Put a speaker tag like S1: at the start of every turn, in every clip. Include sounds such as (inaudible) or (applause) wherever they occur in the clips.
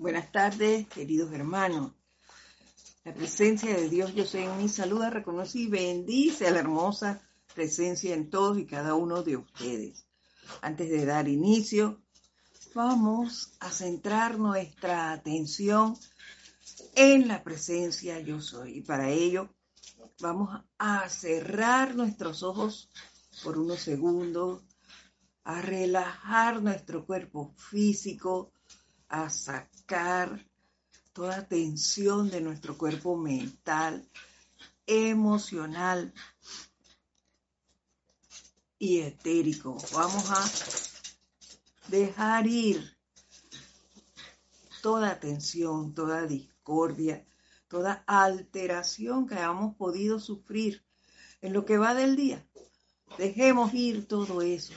S1: Buenas tardes, queridos hermanos. La presencia de Dios, yo soy en mi saluda, reconoce y bendice a la hermosa presencia en todos y cada uno de ustedes. Antes de dar inicio, vamos a centrar nuestra atención en la presencia yo soy. Y para ello vamos a cerrar nuestros ojos por unos segundos, a relajar nuestro cuerpo físico, a sacar toda tensión de nuestro cuerpo mental, emocional y etérico. Vamos a dejar ir toda tensión, toda discordia, toda alteración que hayamos podido sufrir en lo que va del día. Dejemos ir todo eso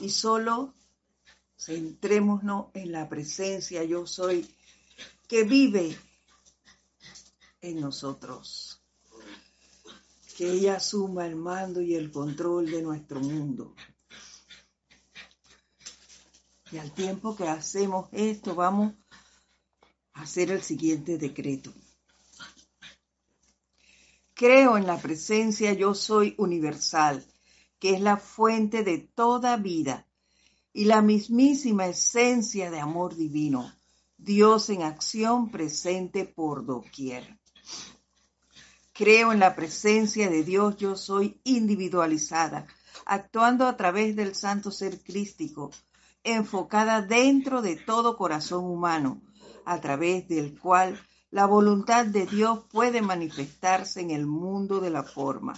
S1: y solo Centrémonos en la presencia yo soy que vive en nosotros. Que ella asuma el mando y el control de nuestro mundo. Y al tiempo que hacemos esto, vamos a hacer el siguiente decreto. Creo en la presencia yo soy universal, que es la fuente de toda vida y la mismísima esencia de amor divino, Dios en acción presente por doquier. Creo en la presencia de Dios, yo soy individualizada, actuando a través del santo ser crístico, enfocada dentro de todo corazón humano, a través del cual la voluntad de Dios puede manifestarse en el mundo de la forma.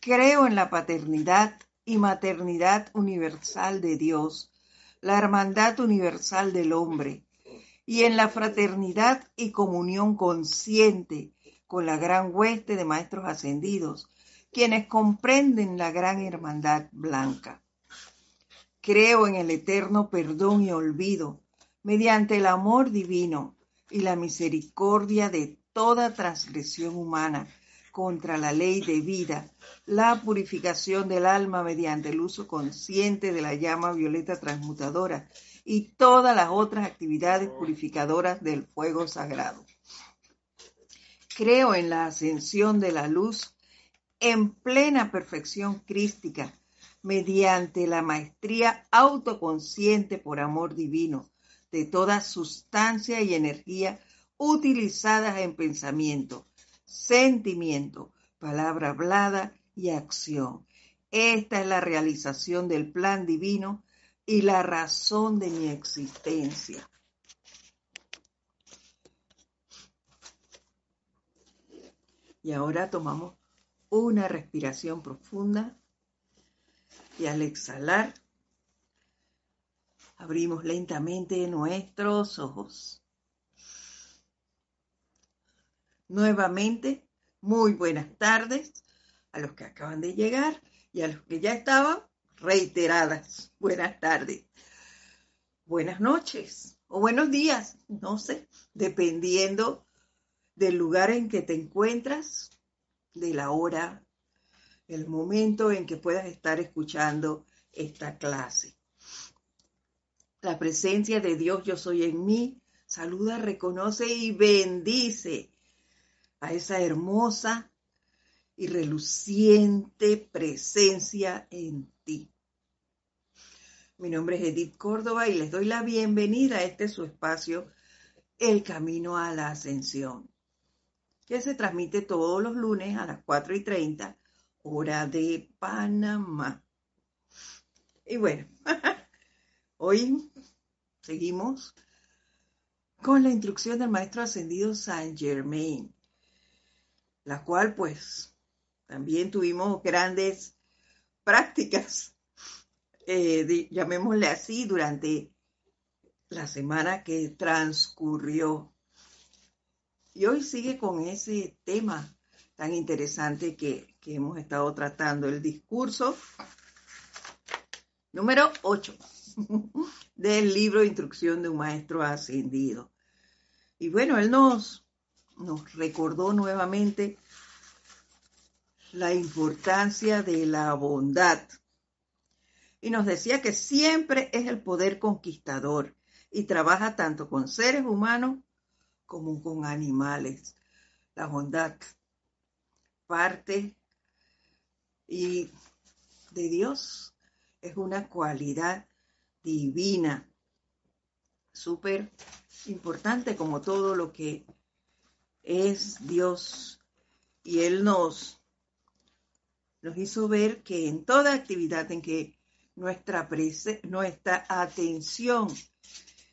S1: Creo en la paternidad y maternidad universal de Dios, la hermandad universal del hombre, y en la fraternidad y comunión consciente con la gran hueste de maestros ascendidos, quienes comprenden la gran hermandad blanca. Creo en el eterno perdón y olvido, mediante el amor divino y la misericordia de toda transgresión humana, contra la ley de vida, la purificación del alma mediante el uso consciente de la llama violeta transmutadora y todas las otras actividades purificadoras del fuego sagrado. Creo en la ascensión de la luz en plena perfección crística mediante la maestría autoconsciente por amor divino de toda sustancia y energía utilizadas en pensamiento, sentimiento, palabra hablada y acción. Esta es la realización del plan divino y la razón de mi existencia. Y ahora tomamos una respiración profunda y al exhalar abrimos lentamente nuestros ojos. Nuevamente, muy buenas tardes a los que acaban de llegar y a los que ya estaban, reiteradas buenas tardes. Buenas noches o buenos días, no sé, dependiendo del lugar en que te encuentras, de la hora, el momento en que puedas estar escuchando esta clase. La presencia de Dios yo soy en mí, saluda, reconoce y bendice a esa hermosa y reluciente presencia en ti. Mi nombre es Edith Córdoba y les doy la bienvenida a este su espacio, El Camino a la Ascensión, que se transmite todos los lunes a las 4 y 30, hora de Panamá. Y bueno, (laughs) hoy seguimos con la instrucción del Maestro Ascendido Saint Germain la cual pues también tuvimos grandes prácticas, (laughs) eh, llamémosle así, durante la semana que transcurrió. Y hoy sigue con ese tema tan interesante que, que hemos estado tratando, el discurso número 8 (laughs) del libro Instrucción de un Maestro Ascendido. Y bueno, él nos nos recordó nuevamente la importancia de la bondad. Y nos decía que siempre es el poder conquistador y trabaja tanto con seres humanos como con animales. La bondad parte y de Dios es una cualidad divina, súper importante como todo lo que es Dios. Y Él nos, nos hizo ver que en toda actividad en que nuestra, nuestra atención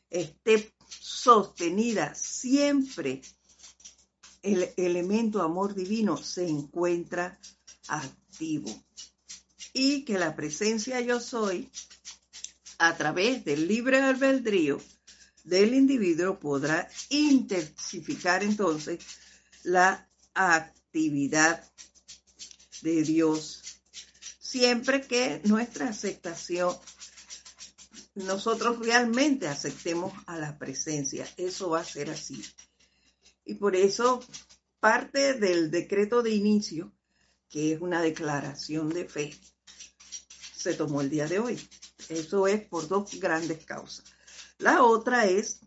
S1: esté sostenida siempre, el elemento amor divino se encuentra activo. Y que la presencia yo soy, a través del libre albedrío del individuo, podrá intensificar entonces la actividad de Dios siempre que nuestra aceptación, nosotros realmente aceptemos a la presencia. Eso va a ser así. Y por eso parte del decreto de inicio, que es una declaración de fe, se tomó el día de hoy. Eso es por dos grandes causas. La otra es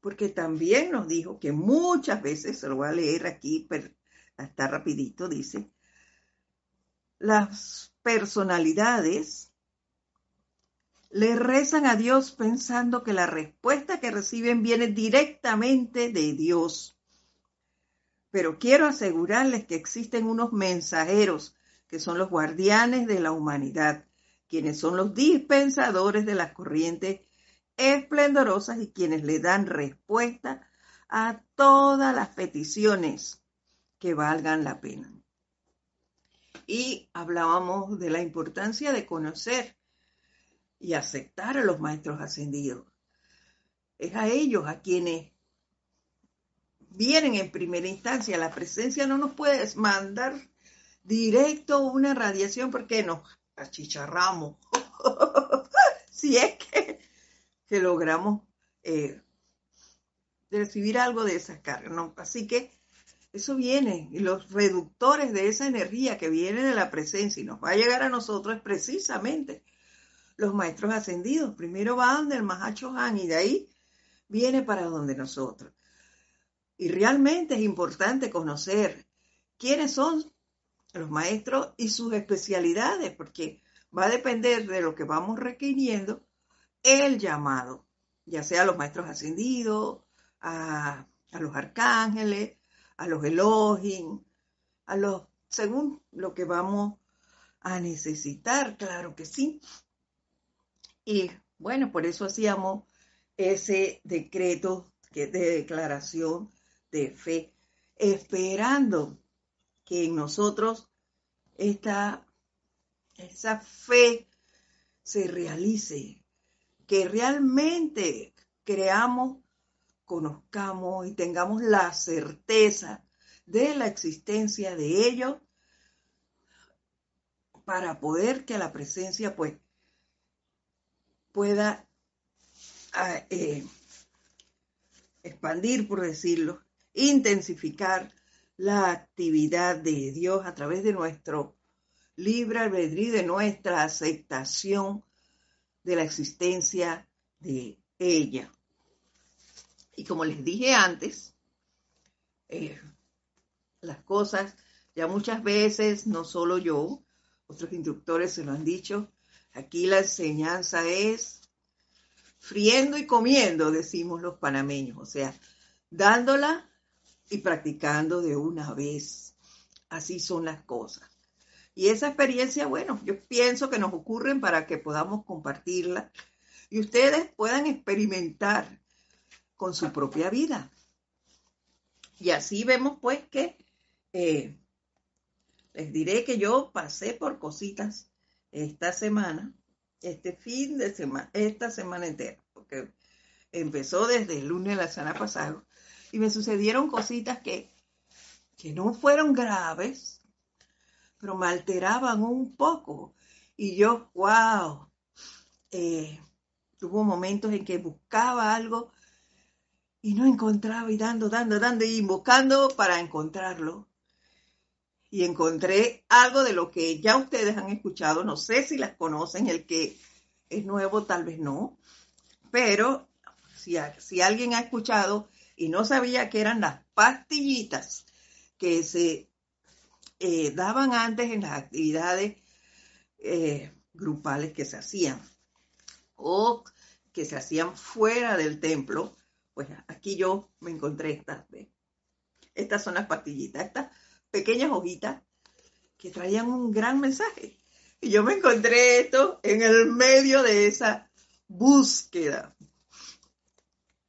S1: porque también nos dijo que muchas veces, se lo voy a leer aquí, pero está rapidito, dice, las personalidades le rezan a Dios pensando que la respuesta que reciben viene directamente de Dios. Pero quiero asegurarles que existen unos mensajeros que son los guardianes de la humanidad, quienes son los dispensadores de las corrientes esplendorosas y quienes le dan respuesta a todas las peticiones que valgan la pena y hablábamos de la importancia de conocer y aceptar a los maestros ascendidos. Es a ellos a quienes vienen en primera instancia. La presencia no nos puede mandar directo una radiación porque nos achicharramos. (laughs) si es que, que logramos eh, recibir algo de esa carga. ¿no? Así que eso viene, y los reductores de esa energía que viene de la presencia y nos va a llegar a nosotros precisamente los maestros ascendidos. Primero van del Mahacho Han y de ahí viene para donde nosotros. Y realmente es importante conocer quiénes son los maestros y sus especialidades, porque va a depender de lo que vamos requiriendo el llamado, ya sea a los maestros ascendidos, a, a los arcángeles, a los elogios, a los, según lo que vamos a necesitar, claro que sí. Y bueno, por eso hacíamos ese decreto de declaración de fe, esperando que en nosotros esta, esa fe se realice, que realmente creamos conozcamos y tengamos la certeza de la existencia de ellos para poder que la presencia pues pueda ah, eh, expandir, por decirlo, intensificar la actividad de Dios a través de nuestro libre albedrío, de nuestra aceptación de la existencia de ella. Y como les dije antes, eh, las cosas, ya muchas veces, no solo yo, otros instructores se lo han dicho, aquí la enseñanza es friendo y comiendo, decimos los panameños, o sea, dándola y practicando de una vez. Así son las cosas. Y esa experiencia, bueno, yo pienso que nos ocurren para que podamos compartirla y ustedes puedan experimentar con su propia vida. Y así vemos pues que eh, les diré que yo pasé por cositas esta semana, este fin de semana, esta semana entera, porque empezó desde el lunes de la semana pasada y me sucedieron cositas que, que no fueron graves, pero me alteraban un poco. Y yo, wow, eh, tuvo momentos en que buscaba algo y no encontraba y dando, dando, dando y buscando para encontrarlo. Y encontré algo de lo que ya ustedes han escuchado, no sé si las conocen, el que es nuevo tal vez no, pero si, si alguien ha escuchado y no sabía que eran las pastillitas que se eh, daban antes en las actividades eh, grupales que se hacían o que se hacían fuera del templo, pues aquí yo me encontré estas. Estas son las pastillitas, estas pequeñas hojitas que traían un gran mensaje. Y yo me encontré esto en el medio de esa búsqueda.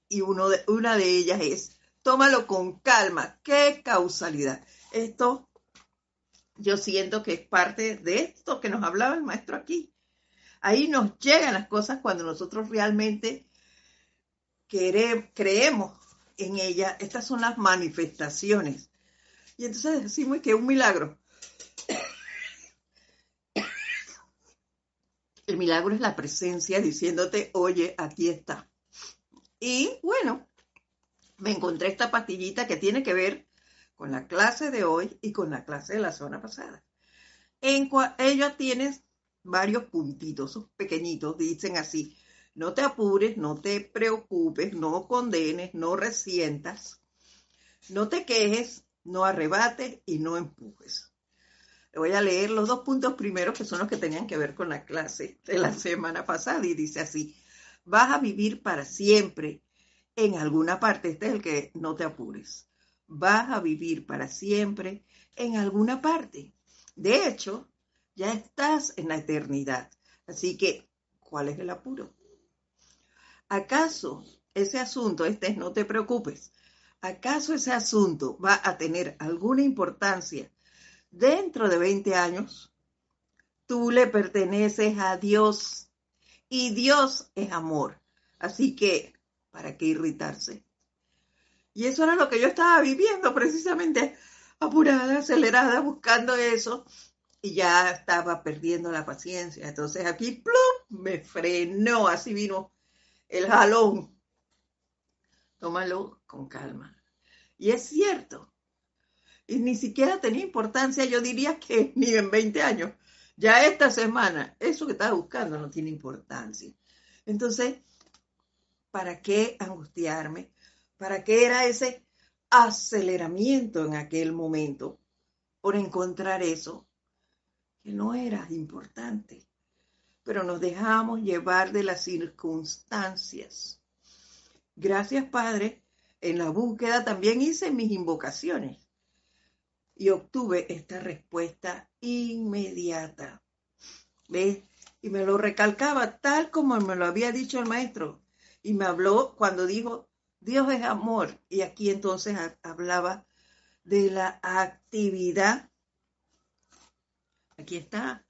S1: Y uno de, una de ellas es, tómalo con calma, qué causalidad. Esto yo siento que es parte de esto que nos hablaba el maestro aquí. Ahí nos llegan las cosas cuando nosotros realmente creemos en ella. Estas son las manifestaciones. Y entonces decimos que es un milagro. El milagro es la presencia diciéndote, oye, aquí está. Y bueno, me encontré esta pastillita que tiene que ver con la clase de hoy y con la clase de la zona pasada. En ella tienes varios puntitos, pequeñitos, dicen así, no te apures, no te preocupes, no condenes, no resientas, no te quejes, no arrebates y no empujes. Le voy a leer los dos puntos primeros que son los que tenían que ver con la clase de la semana pasada y dice así, vas a vivir para siempre en alguna parte, este es el que no te apures, vas a vivir para siempre en alguna parte. De hecho, ya estás en la eternidad. Así que, ¿cuál es el apuro? ¿Acaso ese asunto, este es no te preocupes, acaso ese asunto va a tener alguna importancia dentro de 20 años? Tú le perteneces a Dios y Dios es amor. Así que, ¿para qué irritarse? Y eso era lo que yo estaba viviendo precisamente, apurada, acelerada, buscando eso y ya estaba perdiendo la paciencia. Entonces aquí ¡plum! me frenó, así vino el jalón. Tómalo con calma. Y es cierto. Y ni siquiera tenía importancia, yo diría que (laughs) ni en 20 años. Ya esta semana, eso que estaba buscando no tiene importancia. Entonces, ¿para qué angustiarme? ¿Para qué era ese aceleramiento en aquel momento por encontrar eso que no era importante, pero nos dejamos llevar de las circunstancias. Gracias, Padre. En la búsqueda también hice mis invocaciones y obtuve esta respuesta inmediata. ¿Ves? Y me lo recalcaba tal como me lo había dicho el maestro. Y me habló cuando dijo, Dios es amor. Y aquí entonces hablaba de la actividad aquí está,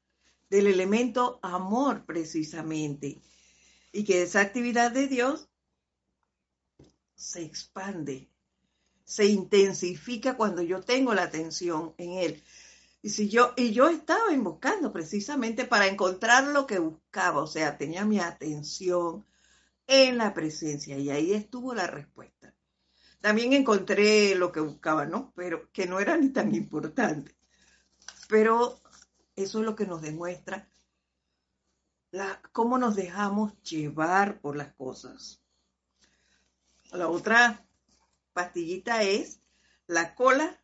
S1: del elemento amor precisamente, y que esa actividad de Dios se expande, se intensifica cuando yo tengo la atención en Él. Y, si yo, y yo estaba invocando precisamente para encontrar lo que buscaba, o sea, tenía mi atención en la presencia y ahí estuvo la respuesta. También encontré lo que buscaba, ¿no? Pero que no era ni tan importante. Pero eso es lo que nos demuestra cómo nos dejamos llevar por las cosas. La otra pastillita es la cola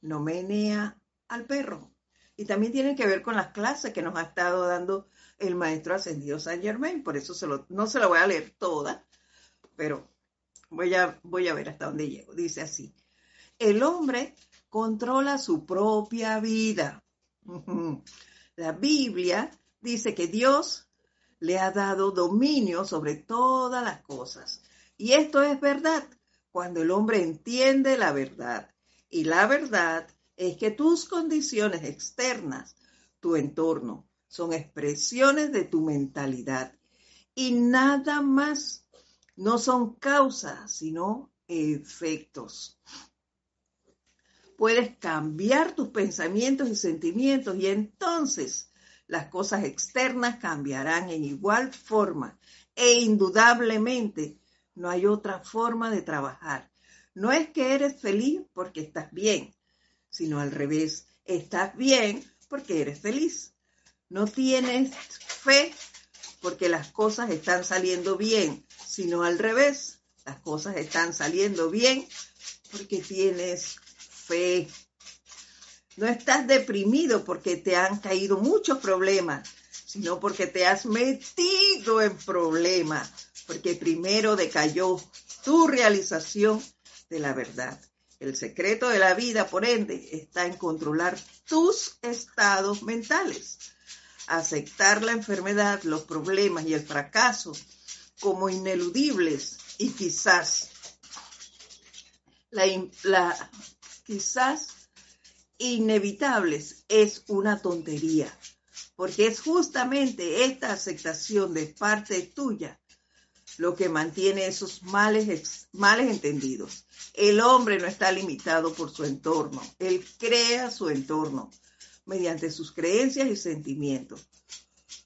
S1: no menea al perro. Y también tiene que ver con las clases que nos ha estado dando el maestro ascendido San Germain. Por eso no se la voy a leer toda, pero voy a, voy a ver hasta dónde llego. Dice así, el hombre controla su propia vida. (laughs) La Biblia dice que Dios le ha dado dominio sobre todas las cosas. Y esto es verdad cuando el hombre entiende la verdad. Y la verdad es que tus condiciones externas, tu entorno, son expresiones de tu mentalidad. Y nada más no son causas, sino efectos puedes cambiar tus pensamientos y sentimientos y entonces las cosas externas cambiarán en igual forma e indudablemente no hay otra forma de trabajar. No es que eres feliz porque estás bien, sino al revés, estás bien porque eres feliz. No tienes fe porque las cosas están saliendo bien, sino al revés. Las cosas están saliendo bien porque tienes fe. No estás deprimido porque te han caído muchos problemas, sino porque te has metido en problemas, porque primero decayó tu realización de la verdad. El secreto de la vida, por ende, está en controlar tus estados mentales, aceptar la enfermedad, los problemas y el fracaso como ineludibles y quizás la, quizás inevitables es una tontería, porque es justamente esta aceptación de parte tuya lo que mantiene esos males, males entendidos. El hombre no está limitado por su entorno, él crea su entorno mediante sus creencias y sentimientos.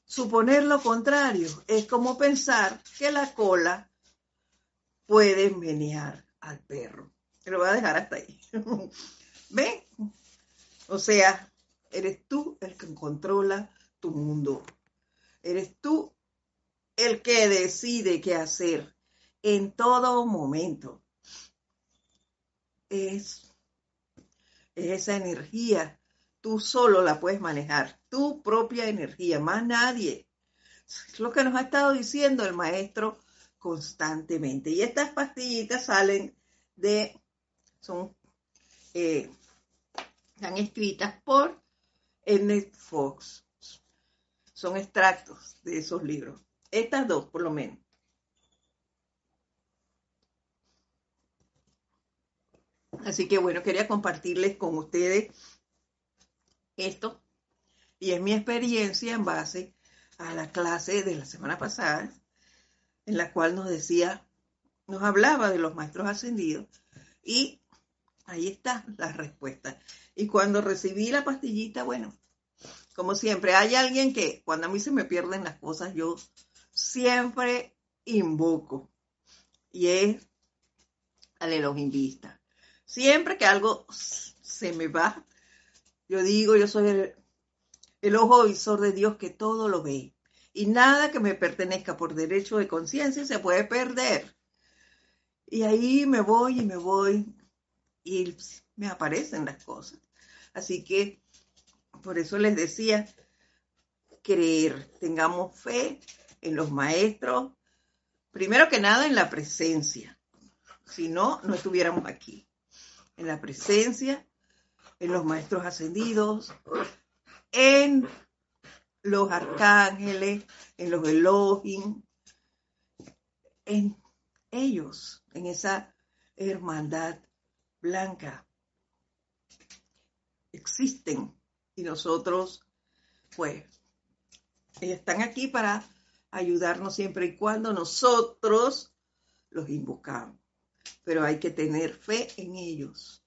S1: Suponer lo contrario es como pensar que la cola puede menear al perro. Lo voy a dejar hasta ahí. (laughs) ¿Ven? O sea, eres tú el que controla tu mundo. Eres tú el que decide qué hacer en todo momento. Es, esa energía, tú solo la puedes manejar, tu propia energía, más nadie. Es lo que nos ha estado diciendo el maestro constantemente. Y estas pastillitas salen de, son, eh, están escritas por Ernest Fox. Son extractos de esos libros. Estas dos, por lo menos. Así que bueno, quería compartirles con ustedes esto. Y es mi experiencia en base a la clase de la semana pasada, en la cual nos decía, nos hablaba de los maestros ascendidos. Y ahí está la respuesta. Y cuando recibí la pastillita, bueno, como siempre, hay alguien que cuando a mí se me pierden las cosas, yo siempre invoco y es al Elohim Siempre que algo se me va, yo digo, yo soy el, el ojo visor de Dios que todo lo ve. Y nada que me pertenezca por derecho de conciencia se puede perder. Y ahí me voy y me voy y me aparecen las cosas. Así que por eso les decía, creer, tengamos fe en los maestros, primero que nada en la presencia, si no, no estuviéramos aquí, en la presencia, en los maestros ascendidos, en los arcángeles, en los Elohim, en ellos, en esa hermandad blanca. Existen y nosotros, pues, están aquí para ayudarnos siempre y cuando nosotros los invocamos. Pero hay que tener fe en ellos.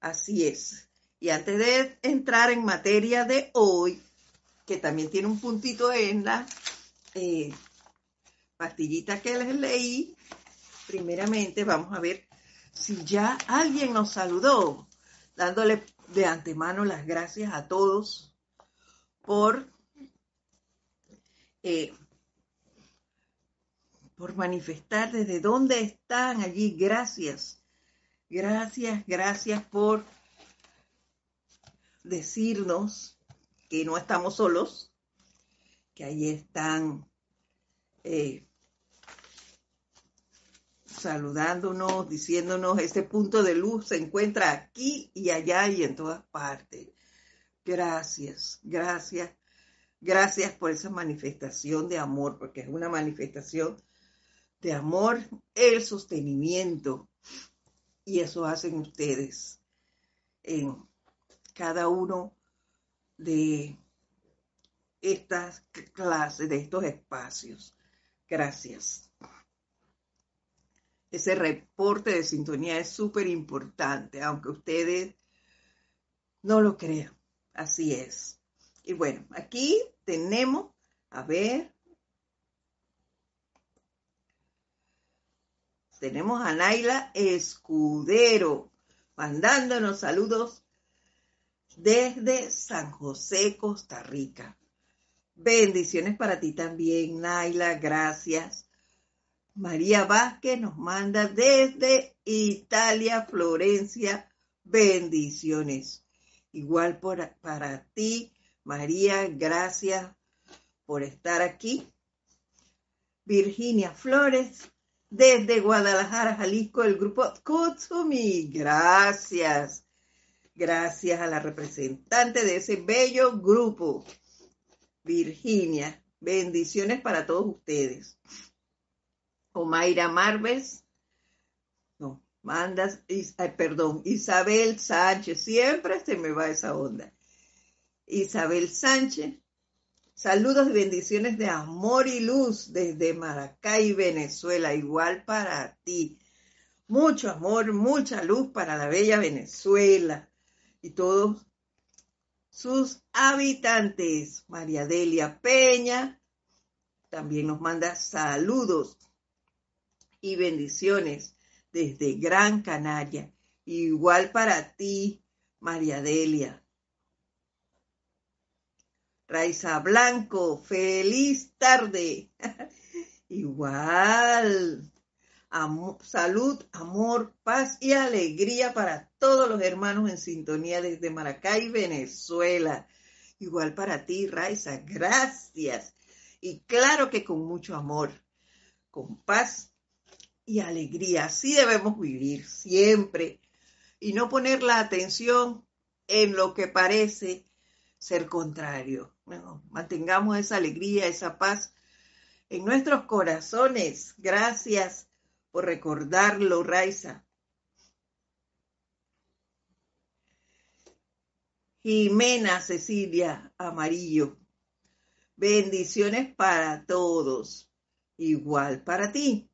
S1: Así es. Y antes de entrar en materia de hoy, que también tiene un puntito en la eh, pastillita que les leí, primeramente vamos a ver si ya alguien nos saludó, dándole de antemano las gracias a todos por eh, por manifestar desde dónde están allí. Gracias. Gracias, gracias por decirnos que no estamos solos, que ahí están eh, saludándonos, diciéndonos, ese punto de luz se encuentra aquí y allá y en todas partes. Gracias, gracias, gracias por esa manifestación de amor, porque es una manifestación de amor, el sostenimiento. Y eso hacen ustedes en cada uno de estas clases, de estos espacios. Gracias. Ese reporte de sintonía es súper importante, aunque ustedes no lo crean. Así es. Y bueno, aquí tenemos, a ver, tenemos a Naila Escudero mandándonos saludos desde San José, Costa Rica. Bendiciones para ti también, Naila, gracias. María Vázquez nos manda desde Italia, Florencia, bendiciones. Igual para ti, María, gracias por estar aquí. Virginia Flores, desde Guadalajara, Jalisco, el grupo Kutsumi. Gracias. Gracias a la representante de ese bello grupo, Virginia. Bendiciones para todos ustedes. Omaira Marves, no, mandas, perdón, Isabel Sánchez, siempre se me va esa onda. Isabel Sánchez, saludos y bendiciones de amor y luz desde Maracay, Venezuela, igual para ti. Mucho amor, mucha luz para la bella Venezuela y todos sus habitantes. María Delia Peña también nos manda saludos y bendiciones desde Gran Canaria. Igual para ti, María Delia. Raiza Blanco, feliz tarde. (laughs) Igual salud, amor, paz y alegría para todos los hermanos en sintonía desde Maracay, Venezuela. Igual para ti, Raiza, gracias. Y claro que con mucho amor, con paz y alegría. Así debemos vivir siempre y no poner la atención en lo que parece ser contrario. mantengamos esa alegría, esa paz en nuestros corazones. Gracias por recordarlo, Raiza. Jimena Cecilia Amarillo. Bendiciones para todos. Igual para ti.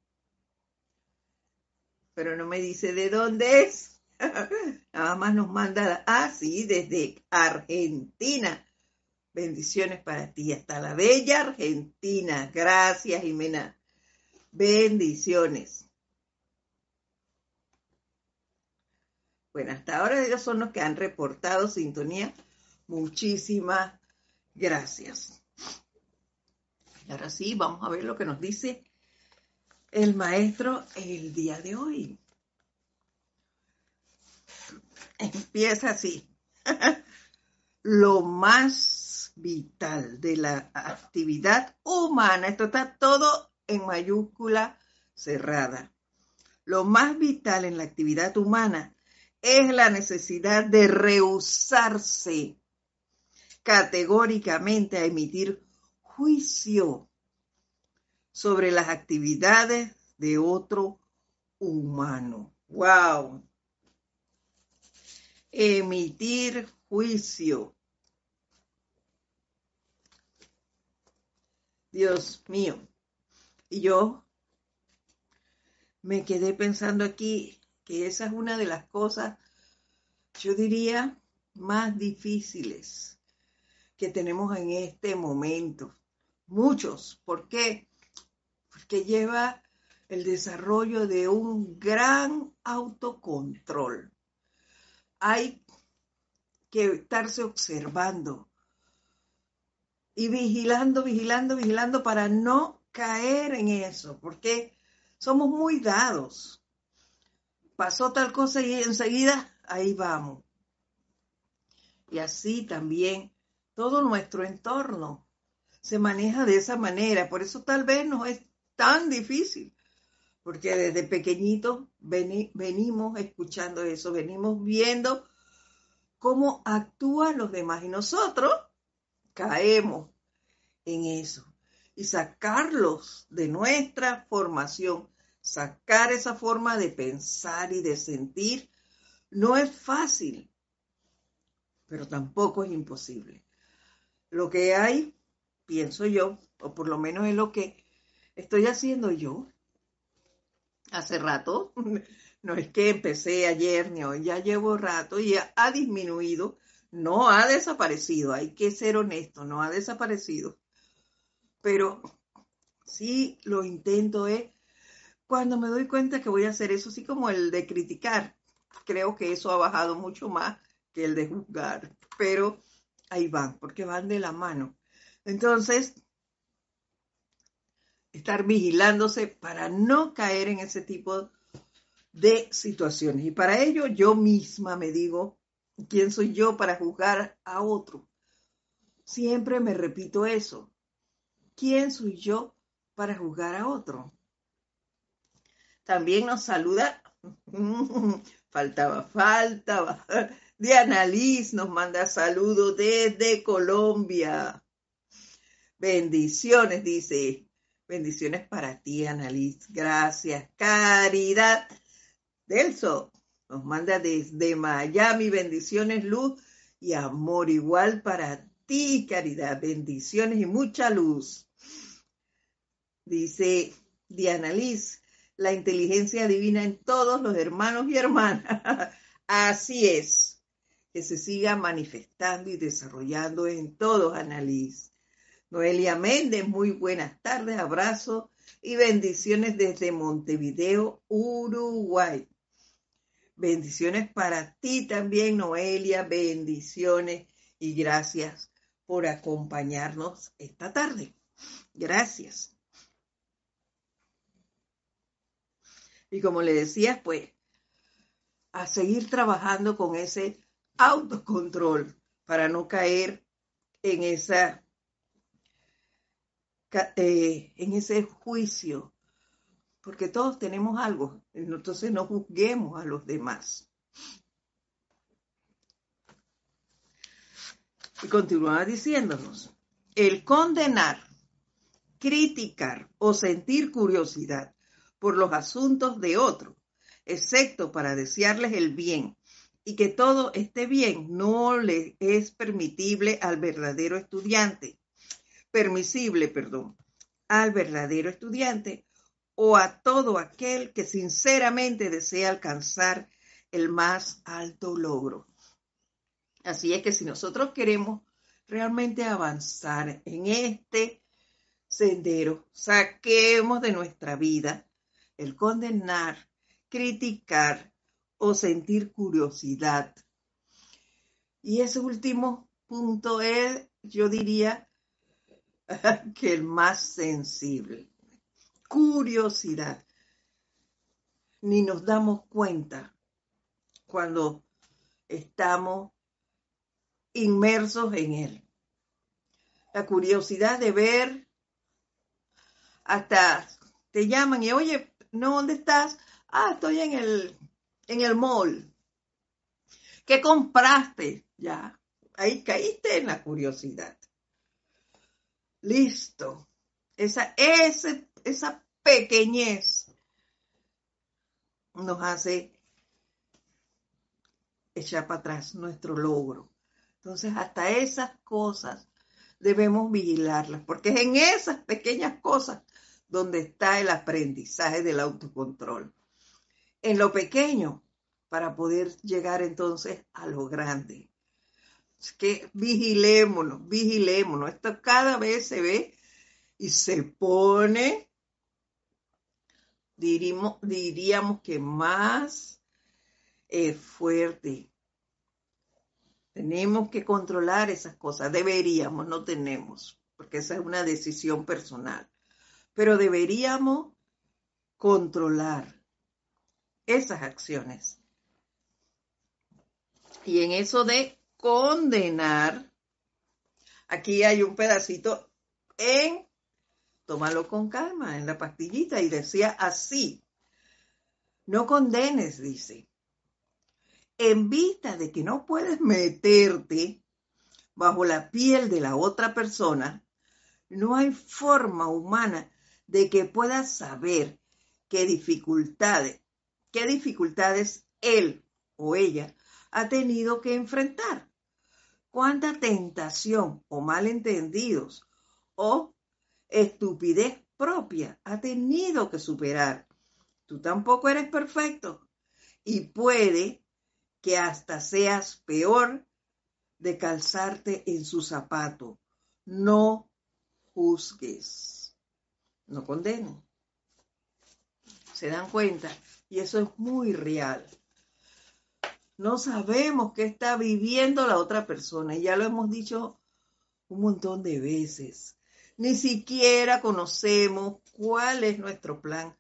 S1: Pero no me dice de dónde es. (laughs) Nada más nos manda, ah, sí, desde Argentina. Bendiciones para ti, hasta la bella Argentina. Gracias, Jimena. Bendiciones. Bueno, hasta ahora ellos son los que han reportado sintonía. Muchísimas gracias. Ahora sí, vamos a ver lo que nos dice el maestro el día de hoy. Empieza así. (laughs) lo más vital de la actividad humana, esto está todo en mayúscula cerrada. Lo más vital en la actividad humana es la necesidad de rehusarse categóricamente a emitir juicio sobre las actividades de otro humano. ¡Wow! Emitir juicio. Dios mío. Y yo me quedé pensando aquí que esa es una de las cosas, yo diría, más difíciles que tenemos en este momento. Muchos. ¿Por qué? Porque lleva el desarrollo de un gran autocontrol. Hay que estarse observando y vigilando, vigilando, vigilando para no caer en eso, porque somos muy dados pasó tal cosa y enseguida ahí vamos. Y así también todo nuestro entorno se maneja de esa manera. Por eso tal vez no es tan difícil, porque desde pequeñitos venimos escuchando eso, venimos viendo cómo actúan los demás y nosotros caemos en eso y sacarlos de nuestra formación sacar esa forma de pensar y de sentir no es fácil, pero tampoco es imposible. Lo que hay, pienso yo, o por lo menos es lo que estoy haciendo yo hace rato, (laughs) no es que empecé ayer ni hoy, ya llevo rato y ha disminuido, no ha desaparecido, hay que ser honesto, no ha desaparecido, pero sí lo intento es cuando me doy cuenta que voy a hacer eso, así como el de criticar, creo que eso ha bajado mucho más que el de juzgar, pero ahí van, porque van de la mano. Entonces, estar vigilándose para no caer en ese tipo de situaciones. Y para ello yo misma me digo, ¿quién soy yo para juzgar a otro? Siempre me repito eso. ¿Quién soy yo para juzgar a otro? También nos saluda, (laughs) faltaba, faltaba. Diana Liz nos manda saludos desde Colombia. Bendiciones, dice. Bendiciones para ti, Annalise. Gracias. Caridad. Delso nos manda desde Miami. Bendiciones, luz y amor igual para ti, Caridad. Bendiciones y mucha luz. Dice Diana Liz, la inteligencia divina en todos los hermanos y hermanas. (laughs) Así es. Que se siga manifestando y desarrollando en todos, Annalise. Noelia Méndez, muy buenas tardes, abrazo y bendiciones desde Montevideo, Uruguay. Bendiciones para ti también, Noelia, bendiciones y gracias por acompañarnos esta tarde. Gracias. Y como le decía, pues, a seguir trabajando con ese autocontrol para no caer en esa eh, en ese juicio, porque todos tenemos algo, entonces no juzguemos a los demás. Y continúa diciéndonos, el condenar, criticar o sentir curiosidad por los asuntos de otro, excepto para desearles el bien y que todo esté bien, no le es permitible al verdadero estudiante permisible, perdón, al verdadero estudiante o a todo aquel que sinceramente desea alcanzar el más alto logro. Así es que si nosotros queremos realmente avanzar en este sendero, saquemos de nuestra vida el condenar, criticar o sentir curiosidad. Y ese último punto es, yo diría, (laughs) que el más sensible. Curiosidad. Ni nos damos cuenta cuando estamos inmersos en él. La curiosidad de ver, hasta te llaman y oye, ¿no dónde estás? Ah, estoy en el, en el mall. ¿Qué compraste? Ya, ahí caíste en la curiosidad. Listo. Esa, esa pequeñez nos hace echar para atrás nuestro logro. Entonces, hasta esas cosas debemos vigilarlas, porque es en esas pequeñas cosas donde está el aprendizaje del autocontrol. En lo pequeño, para poder llegar entonces a lo grande que vigilémonos, vigilémonos. Esto cada vez se ve y se pone, diríamos, diríamos que más eh, fuerte. Tenemos que controlar esas cosas. Deberíamos, no tenemos, porque esa es una decisión personal. Pero deberíamos controlar esas acciones. Y en eso de condenar, aquí hay un pedacito en, tómalo con calma, en la pastillita, y decía así, no condenes, dice, en vista de que no puedes meterte bajo la piel de la otra persona, no hay forma humana de que puedas saber qué dificultades, qué dificultades él o ella ha tenido que enfrentar cuánta tentación o malentendidos o estupidez propia ha tenido que superar. Tú tampoco eres perfecto y puede que hasta seas peor de calzarte en su zapato. No juzgues, no condenen. ¿Se dan cuenta? Y eso es muy real. No sabemos qué está viviendo la otra persona. Y ya lo hemos dicho un montón de veces. Ni siquiera conocemos cuál es nuestro plan.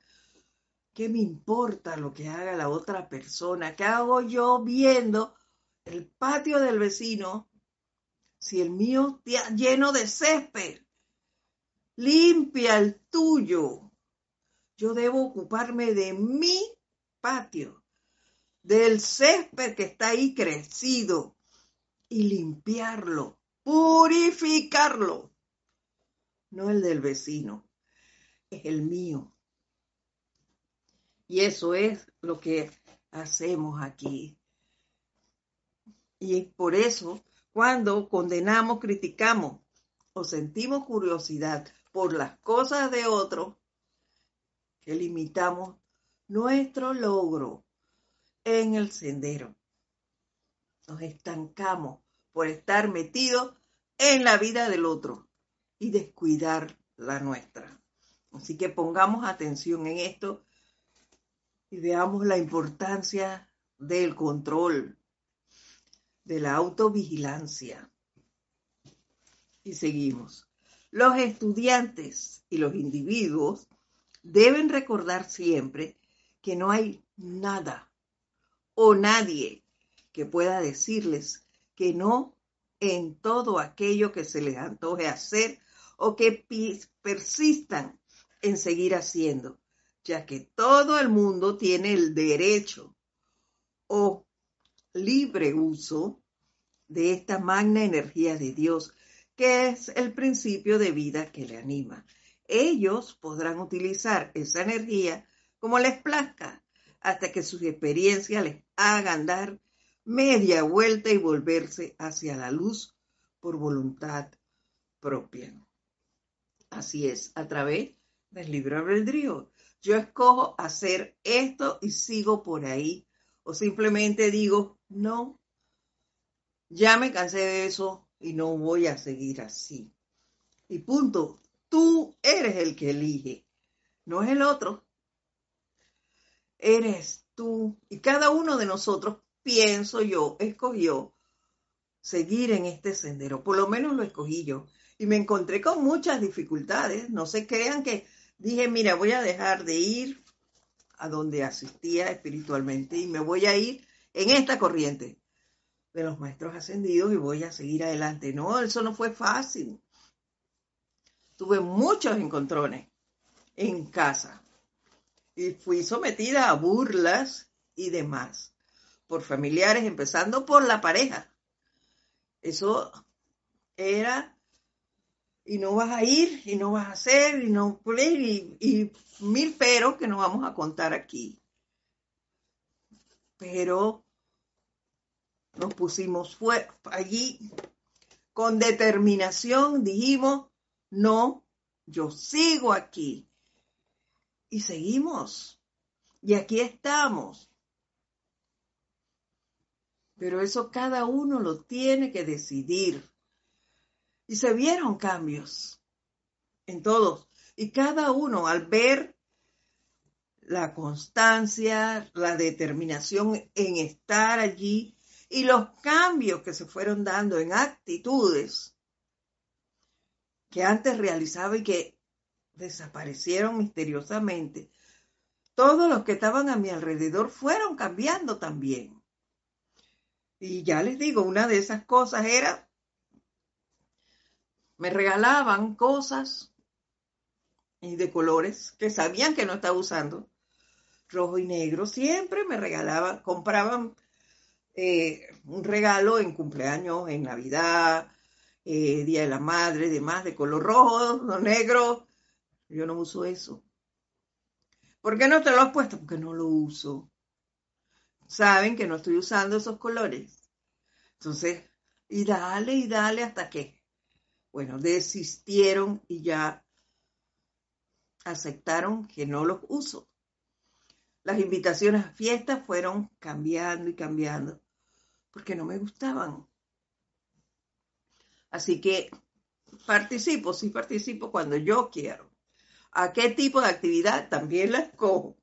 S1: ¿Qué me importa lo que haga la otra persona? ¿Qué hago yo viendo el patio del vecino si el mío está lleno de césped? Limpia el tuyo. Yo debo ocuparme de mi patio, del césped que está ahí crecido y limpiarlo, purificarlo. No el del vecino, es el mío. Y eso es lo que hacemos aquí. Y por eso, cuando condenamos, criticamos o sentimos curiosidad por las cosas de otro, que limitamos nuestro logro en el sendero. Nos estancamos por estar metidos en la vida del otro y descuidar la nuestra. Así que pongamos atención en esto y veamos la importancia del control, de la autovigilancia. Y seguimos. Los estudiantes y los individuos deben recordar siempre que no hay nada o nadie que pueda decirles que no en todo aquello que se les antoje hacer o que persistan en seguir haciendo, ya que todo el mundo tiene el derecho o libre uso de esta magna energía de Dios, que es el principio de vida que le anima. Ellos podrán utilizar esa energía como les plazca, hasta que sus experiencias les hagan dar media vuelta y volverse hacia la luz por voluntad propia. Así es, a través del libro albedrío. Yo escojo hacer esto y sigo por ahí. O simplemente digo, no, ya me cansé de eso y no voy a seguir así. Y punto, tú eres el que elige, no es el otro eres tú. Y cada uno de nosotros, pienso yo, escogió seguir en este sendero. Por lo menos lo escogí yo. Y me encontré con muchas dificultades. No se crean que dije, mira, voy a dejar de ir a donde asistía espiritualmente y me voy a ir en esta corriente de los maestros ascendidos y voy a seguir adelante. No, eso no fue fácil. Tuve muchos encontrones en casa y fui sometida a burlas y demás por familiares, empezando por la pareja. Eso era, y no vas a ir, y no vas a hacer, y no, y, y mil peros que no vamos a contar aquí. Pero nos pusimos allí con determinación, dijimos, no, yo sigo aquí y seguimos. Y aquí estamos. Pero eso cada uno lo tiene que decidir. Y se vieron cambios en todos. Y cada uno al ver la constancia, la determinación en estar allí y los cambios que se fueron dando en actitudes que antes realizaba y que desaparecieron misteriosamente. Todos los que estaban a mi alrededor fueron cambiando también. Y ya les digo, una de esas cosas era, me regalaban cosas y de colores que sabían que no estaba usando, rojo y negro, siempre me regalaban, compraban eh, un regalo en cumpleaños, en Navidad, eh, Día de la Madre, demás, de color rojo, (laughs) negro, yo no uso eso. ¿Por qué no te lo has puesto? Porque no lo uso. Saben que no estoy usando esos colores. Entonces, y dale y dale hasta que, bueno, desistieron y ya aceptaron que no los uso. Las invitaciones a fiestas fueron cambiando y cambiando porque no me gustaban. Así que participo, sí participo cuando yo quiero a qué tipo de actividad también la escojo.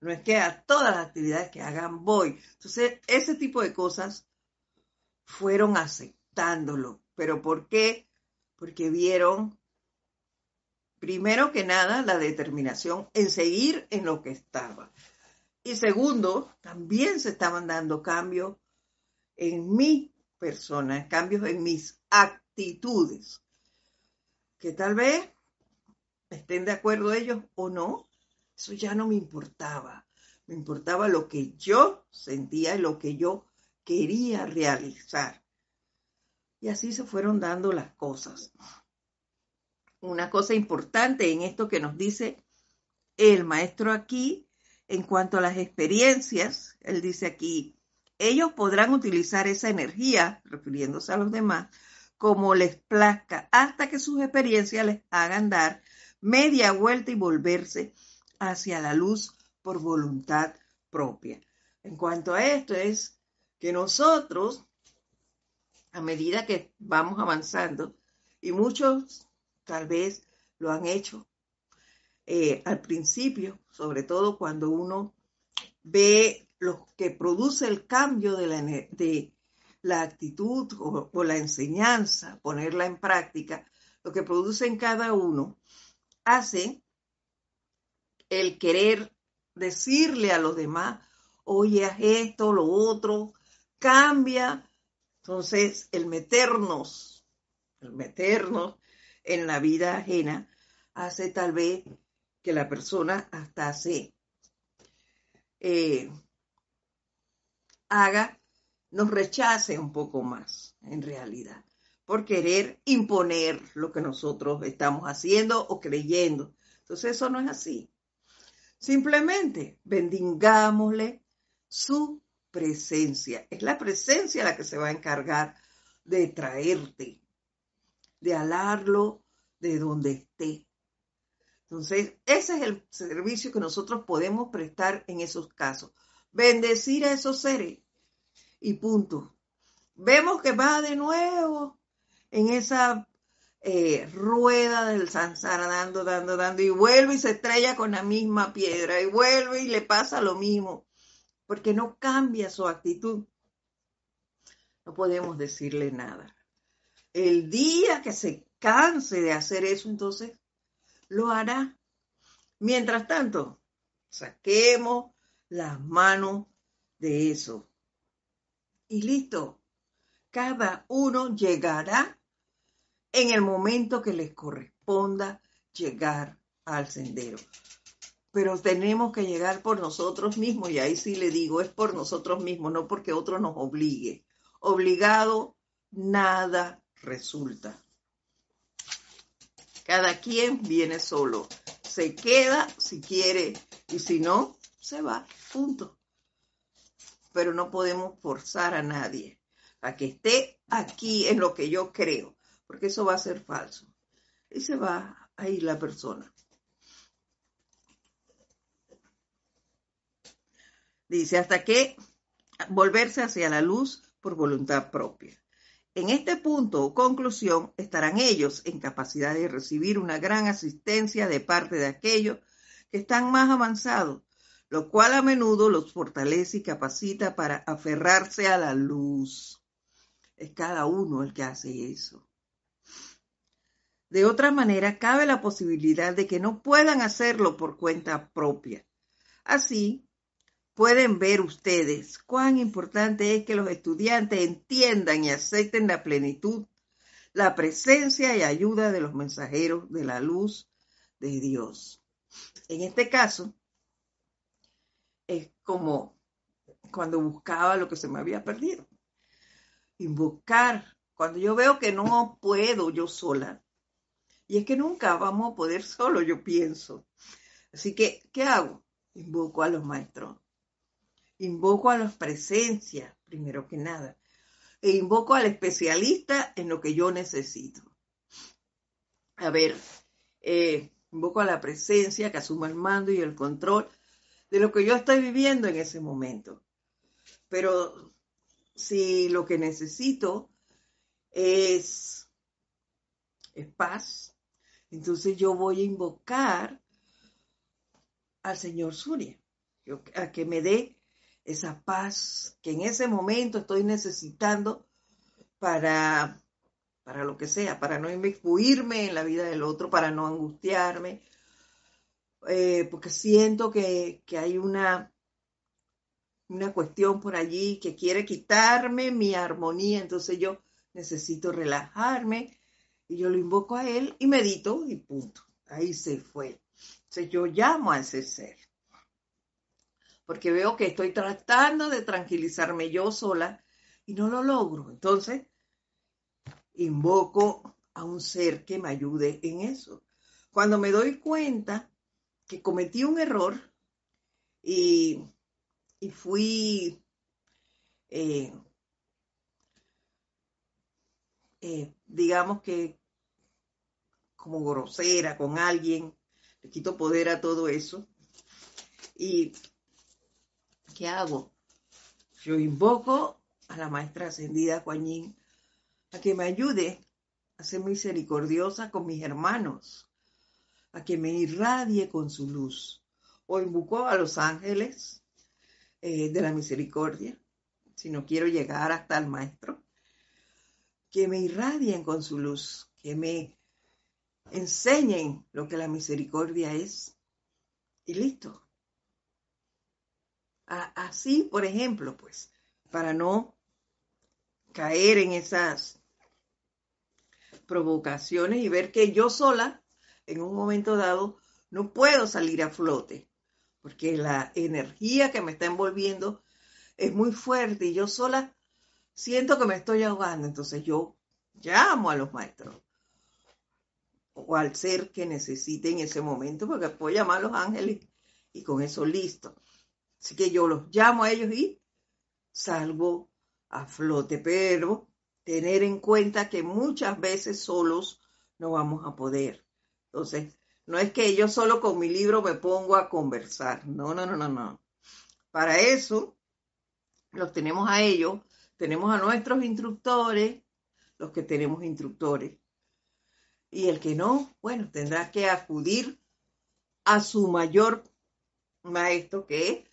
S1: No es que a todas las actividades que hagan voy. Entonces, ese tipo de cosas fueron aceptándolo. ¿Pero por qué? Porque vieron primero que nada, la determinación en seguir en lo que estaba. Y segundo, también se estaban dando cambios en mi persona, cambios en mis actitudes, que tal vez estén de acuerdo ellos o no, eso ya no me importaba. Me importaba lo que yo sentía y lo que yo quería realizar. Y así se fueron dando las cosas. Una cosa importante en esto que nos dice el maestro aquí, en cuanto a las experiencias, él dice aquí, ellos podrán utilizar esa energía, refiriéndose a los demás, como les plazca, hasta que sus experiencias les hagan dar media vuelta y volverse hacia la luz por voluntad propia. En cuanto a esto es que nosotros, a medida que vamos avanzando, y muchos tal vez lo han hecho eh, al principio, sobre todo cuando uno ve lo que produce el cambio de la, de la actitud o, o la enseñanza, ponerla en práctica, lo que produce en cada uno, hace el querer decirle a los demás, oye, haz esto, lo otro, cambia. Entonces, el meternos, el meternos en la vida ajena hace tal vez que la persona hasta se eh, haga, nos rechace un poco más, en realidad, por querer imponer lo que nosotros estamos haciendo o creyendo. Entonces, eso no es así. Simplemente bendigámosle su presencia. Es la presencia la que se va a encargar de traerte, de alarlo de donde esté. Entonces, ese es el servicio que nosotros podemos prestar en esos casos. Bendecir a esos seres. Y punto. Vemos que va de nuevo en esa eh, rueda del sansara, dando, dando, dando, y vuelve y se estrella con la misma piedra, y vuelve y le pasa lo mismo, porque no cambia su actitud. No podemos decirle nada. El día que se canse de hacer eso, entonces lo hará. Mientras tanto, saquemos las manos de eso. Y listo. Cada uno llegará en el momento que les corresponda llegar al sendero. Pero tenemos que llegar por nosotros mismos, y ahí sí le digo, es por nosotros mismos, no porque otro nos obligue. Obligado, nada resulta. Cada quien viene solo. Se queda si quiere y si no, se va. Punto. Pero no podemos forzar a nadie a que esté aquí en lo que yo creo porque eso va a ser falso. Y se va a ir la persona. Dice, hasta que volverse hacia la luz por voluntad propia. En este punto o conclusión estarán ellos en capacidad de recibir una gran asistencia de parte de aquellos que están más avanzados, lo cual a menudo los fortalece y capacita para aferrarse a la luz. Es cada uno el que hace eso. De otra manera, cabe la posibilidad de que no puedan hacerlo por cuenta propia. Así, pueden ver ustedes cuán importante es que los estudiantes entiendan y acepten la plenitud, la presencia y ayuda de los mensajeros de la luz de Dios. En este caso, es como cuando buscaba lo que se me había perdido. Invocar, cuando yo veo que no puedo yo sola, y es que nunca vamos a poder solo, yo pienso. Así que, ¿qué hago? Invoco a los maestros. Invoco a las presencias, primero que nada. E invoco al especialista en lo que yo necesito. A ver, eh, invoco a la presencia que asuma el mando y el control de lo que yo estoy viviendo en ese momento. Pero si lo que necesito es, paz, entonces yo voy a invocar al Señor Surya, a que me dé esa paz que en ese momento estoy necesitando para para lo que sea, para no inmiscuirme en la vida del otro, para no angustiarme, eh, porque siento que, que hay una, una cuestión por allí que quiere quitarme mi armonía, entonces yo necesito relajarme y yo lo invoco a él y medito y punto. Ahí se fue. Entonces yo llamo a ese ser. Porque veo que estoy tratando de tranquilizarme yo sola y no lo logro. Entonces invoco a un ser que me ayude en eso. Cuando me doy cuenta que cometí un error y, y fui eh, eh, digamos que como grosera con alguien, le quito poder a todo eso. ¿Y qué hago? Yo invoco a la maestra ascendida Juanín a que me ayude a ser misericordiosa con mis hermanos, a que me irradie con su luz. O invoco a los ángeles eh, de la misericordia, si no quiero llegar hasta el maestro, que me irradien con su luz, que me enseñen lo que la misericordia es. Y listo. Así, por ejemplo, pues, para no caer en esas provocaciones y ver que yo sola, en un momento dado, no puedo salir a flote, porque la energía que me está envolviendo es muy fuerte y yo sola siento que me estoy ahogando, entonces yo llamo a los maestros o al ser que necesite en ese momento, porque puedo llamar a los ángeles y con eso listo. Así que yo los llamo a ellos y salgo a flote, pero tener en cuenta que muchas veces solos no vamos a poder. Entonces, no es que yo solo con mi libro me pongo a conversar, no, no, no, no, no. Para eso los tenemos a ellos tenemos a nuestros instructores, los que tenemos instructores. Y el que no, bueno, tendrá que acudir a su mayor maestro, que es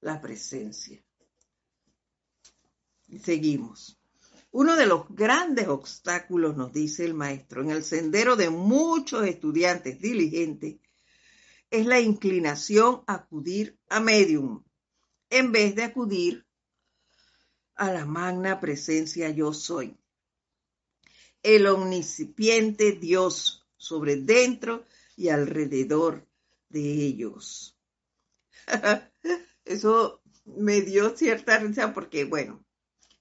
S1: la presencia. Seguimos. Uno de los grandes obstáculos, nos dice el maestro, en el sendero de muchos estudiantes diligentes, es la inclinación a acudir a medium, en vez de acudir a la magna presencia yo soy. El omniscipiente Dios sobre dentro y alrededor de ellos. (laughs) Eso me dio cierta risa porque, bueno,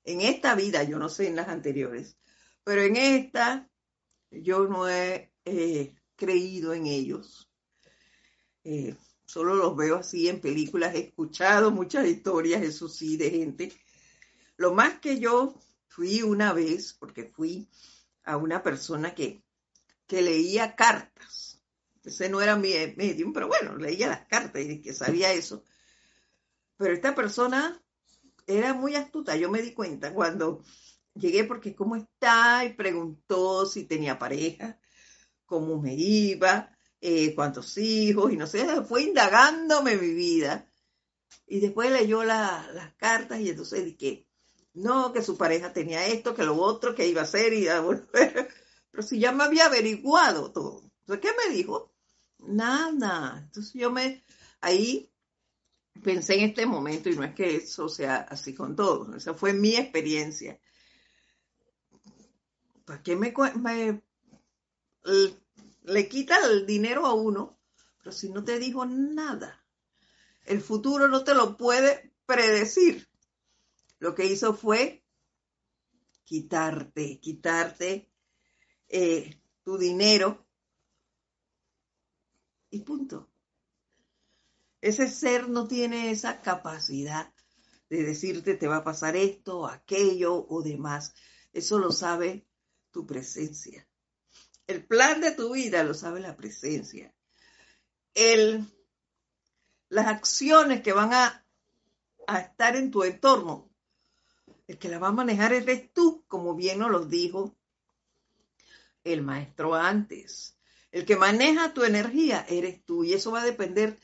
S1: en esta vida, yo no sé en las anteriores, pero en esta yo no he creído en ellos. Eh, solo los veo así en películas, he escuchado muchas historias, eso sí, de gente lo más que yo fui una vez, porque fui a una persona que, que leía cartas. Ese no era mi medium, pero bueno, leía las cartas y que sabía eso. Pero esta persona era muy astuta, yo me di cuenta cuando llegué porque cómo está y preguntó si tenía pareja, cómo me iba, eh, cuántos hijos y no sé, fue indagándome mi vida. Y después leyó las cartas y entonces dije, no, que su pareja tenía esto, que lo otro, que iba a hacer y a volver. (laughs) Pero si ya me había averiguado todo. Entonces, ¿qué me dijo? Nada. Entonces yo me, ahí pensé en este momento y no es que eso sea así con todo. Esa fue mi experiencia. ¿Para qué me, me le quita el dinero a uno? Pero si no te dijo nada, el futuro no te lo puede predecir lo que hizo fue quitarte, quitarte eh, tu dinero y punto. Ese ser no tiene esa capacidad de decirte te va a pasar esto, aquello o demás. Eso lo sabe tu presencia. El plan de tu vida lo sabe la presencia. El, las acciones que van a, a estar en tu entorno el que la va a manejar eres tú, como bien nos lo dijo el maestro antes. El que maneja tu energía eres tú y eso va a depender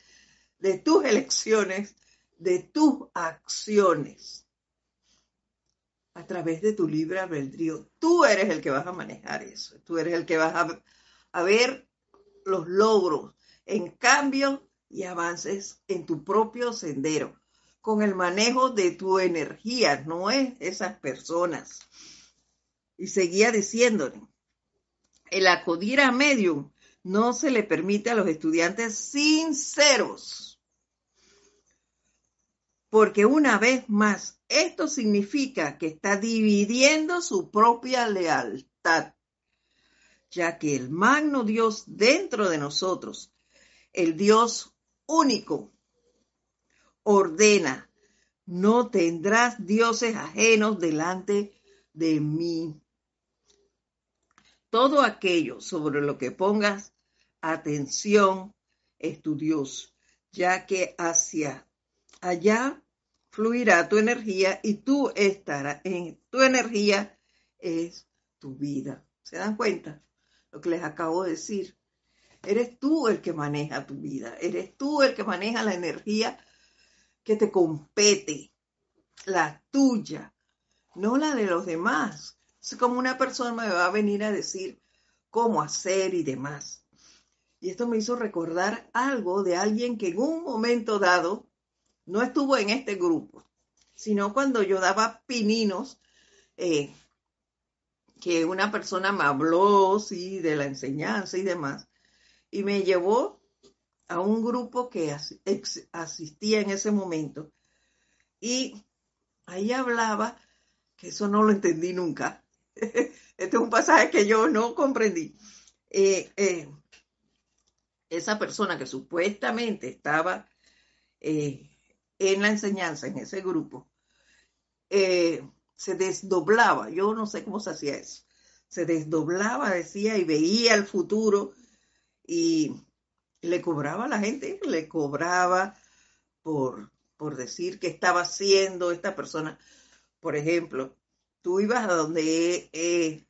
S1: de tus elecciones, de tus acciones. a través de tu libre albedrío. Tú eres el que vas a manejar eso. Tú eres el que vas a, ver los logros en cambio y avances en tu propio sendero con el manejo de tu energía, no es esas personas. Y seguía diciéndole, el acudir a medium no se le permite a los estudiantes sinceros. Porque una vez más, esto significa que está dividiendo su propia lealtad, ya que el magno Dios dentro de nosotros, el Dios único, ordena, no tendrás dioses ajenos delante de mí todo aquello sobre lo que pongas atención es tu Dios, ya que hacia allá fluirá tu energía y tú estarás en tu energía es tu vida. ¿Se dan cuenta? Lo que les acabo de decir. Eres tú el que maneja tu vida, eres tú el que maneja la energía que te compete, la tuya, no la de los demás. Es como una persona me va a venir a decir cómo hacer y demás. Y esto me hizo recordar algo de alguien que en un momento dado no estuvo en este grupo, sino cuando yo daba pininos, eh, que una persona me habló, sí, de la enseñanza y demás, y me llevó a un grupo que asistía en ese momento. Y ahí hablaba, que eso no lo entendí nunca, (laughs) este es un pasaje que yo no comprendí. Eh, eh, esa persona que supuestamente estaba en la enseñanza, en ese grupo, se desdoblaba, yo no sé cómo se hacía eso, se desdoblaba, decía, y veía el futuro y le cobraba a la gente, le cobraba por, por decir que estaba haciendo esta persona. Por ejemplo, tú ibas a donde eh,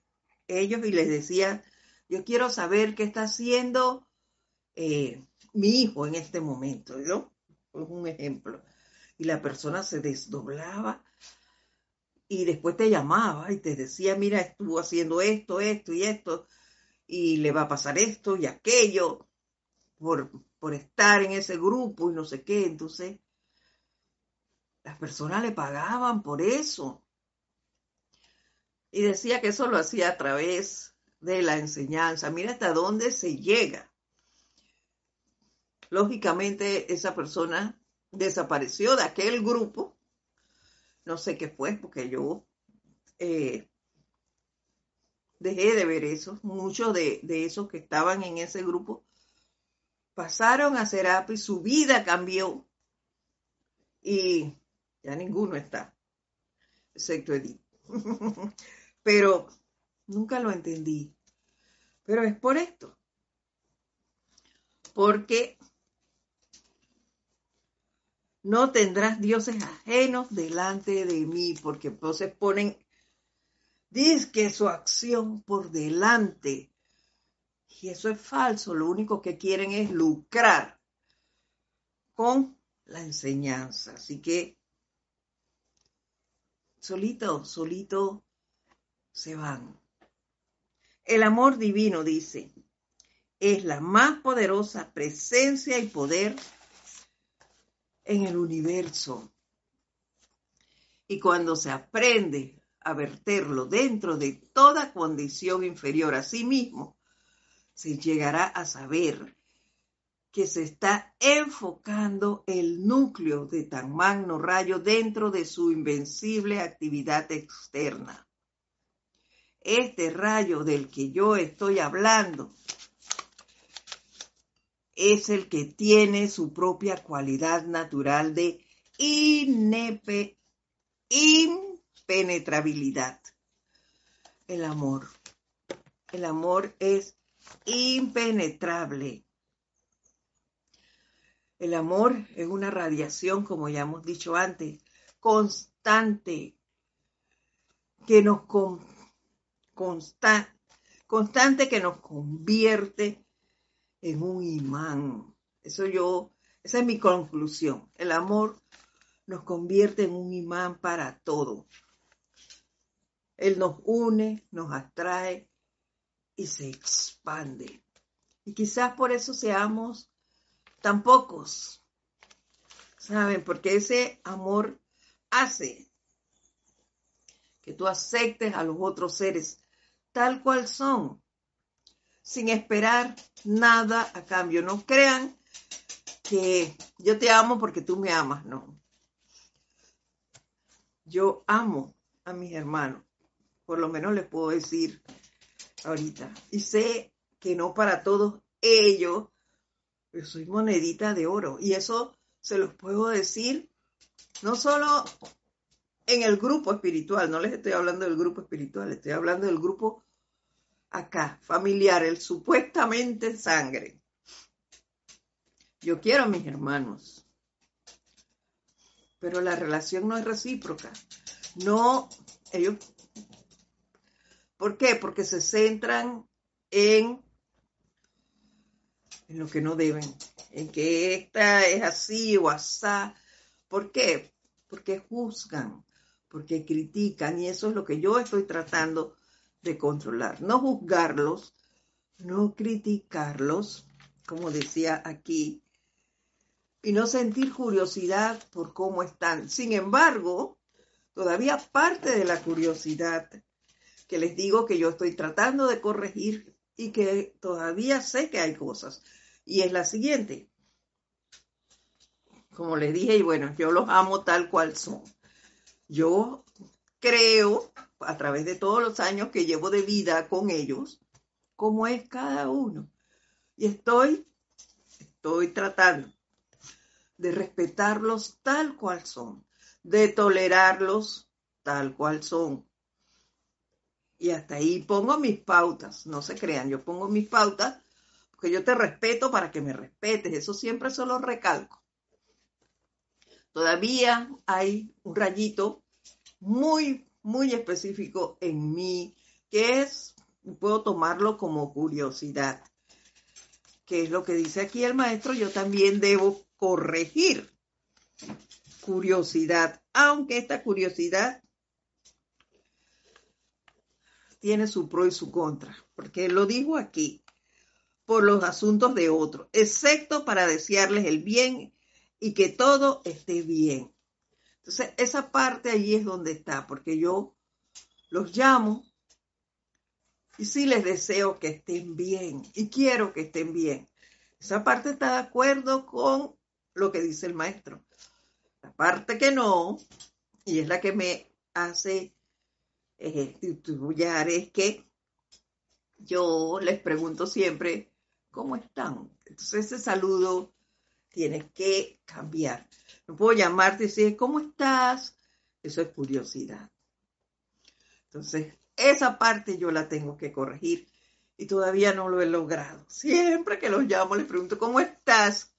S1: ellos y les decías, yo quiero saber qué está haciendo eh, mi hijo en este momento, ¿no? Es un ejemplo. Y la persona se desdoblaba y después te llamaba y te decía, mira, estuvo haciendo esto, esto y esto, y le va a pasar esto y aquello por, por estar en ese grupo y no sé qué. Entonces, las personas le pagaban por eso y decía que eso lo hacía a través de la enseñanza. Mira hasta dónde se llega. Lógicamente esa persona desapareció de aquel grupo. No sé qué fue, porque yo eh, dejé de ver eso. Muchos de, de, esos que estaban en ese grupo pasaron a Serapi, su vida cambió y ya ninguno está, excepto Edith. (laughs) pero nunca lo entendí. Pero es por esto. Porque no tendrás dioses ajenos delante de mí, porque entonces ponen, que su acción por delante. Y eso es falso, lo único que quieren es lucrar con la enseñanza. Así que solito, solito se van. El amor divino, dice, es la más poderosa presencia y poder en el universo. Y cuando se aprende a verterlo dentro de toda condición inferior a sí mismo, se llegará a saber que se está enfocando el núcleo de tan magno rayo dentro de su invencible actividad externa este rayo del que yo estoy hablando es el que tiene su propia cualidad natural de impenetrabilidad. El amor. El amor es impenetrable. El amor es una radiación, como ya hemos dicho antes, constante, que nos, constante que nos convierte en un imán. Eso yo, esa es mi conclusión. El amor nos convierte en un imán para todo. Él nos une, nos atrae y se expande. Y quizás por eso seamos tan pocos, ¿saben? Porque ese amor hace que tú aceptes a los otros seres tal cual son, sin esperar nada a cambio. No crean que yo te amo porque tú me amas, no. Yo amo a mis hermanos, por lo menos les puedo decir ahorita. Y sé que no para todos ellos, yo soy monedita de oro. Y eso se los puedo decir no solo en el grupo espiritual, no les estoy hablando del grupo espiritual, estoy hablando del grupo acá, familiar, el supuestamente sangre. Yo quiero a mis hermanos, pero la relación no es recíproca. No, ellos, ¿por qué? Porque se centran en, en lo que no deben, en que esta es así o asá. ¿Por qué? Porque juzgan, porque critican y eso es lo que yo estoy tratando de controlar. No juzgarlos, no criticarlos, como decía aquí, y no sentir curiosidad por cómo están. Sin embargo, todavía parte de la curiosidad que les digo que yo estoy tratando de corregir y que todavía sé que hay cosas. Y es la siguiente. Como les dije, y bueno, yo los amo tal cual son. Yo creo, a través de todos los años que llevo de vida con ellos, cómo es cada uno. Y estoy, estoy tratando de respetarlos tal cual son, de tolerarlos tal cual son. Y hasta ahí pongo mis pautas, no se crean, yo pongo mis pautas porque yo te respeto para que me respetes, eso siempre se lo recalco. Todavía hay un rayito muy, muy específico en mí, que es, puedo tomarlo como curiosidad, que es lo que dice aquí el maestro, yo también debo corregir curiosidad, aunque esta curiosidad tiene su pro y su contra, porque lo dijo aquí, por los asuntos de otros, excepto para desearles el bien y que todo esté bien. Entonces, esa parte allí es donde está, porque yo los llamo y sí les deseo que estén bien y quiero que estén bien. Esa parte está de acuerdo con lo que dice el maestro. La parte que no, y es la que me hace eh, es que yo les pregunto siempre, ¿cómo están? Entonces ese saludo tiene que cambiar. No puedo llamarte y decir, ¿cómo estás? Eso es curiosidad. Entonces, esa parte yo la tengo que corregir y todavía no lo he logrado. Siempre que los llamo les pregunto, ¿cómo estás?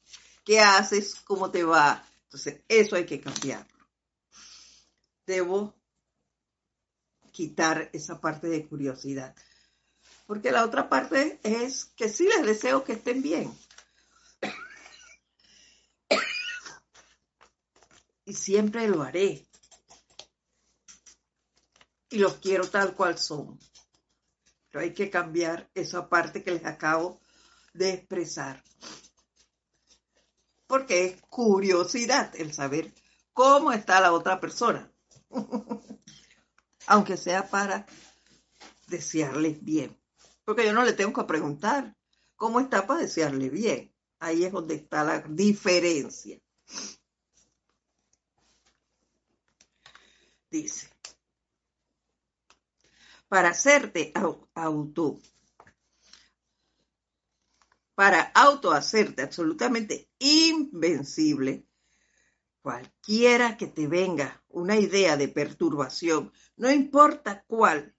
S1: ¿Qué haces? ¿Cómo te va? Entonces, eso hay que cambiarlo. Debo quitar esa parte de curiosidad. Porque la otra parte es que sí les deseo que estén bien. Y siempre lo haré. Y los quiero tal cual son. Pero hay que cambiar esa parte que les acabo de expresar porque es curiosidad el saber cómo está la otra persona, (laughs) aunque sea para desearle bien, porque yo no le tengo que preguntar cómo está para desearle bien, ahí es donde está la diferencia. Dice, para hacerte auto para autohacerte absolutamente invencible, cualquiera que te venga una idea de perturbación, no importa cuál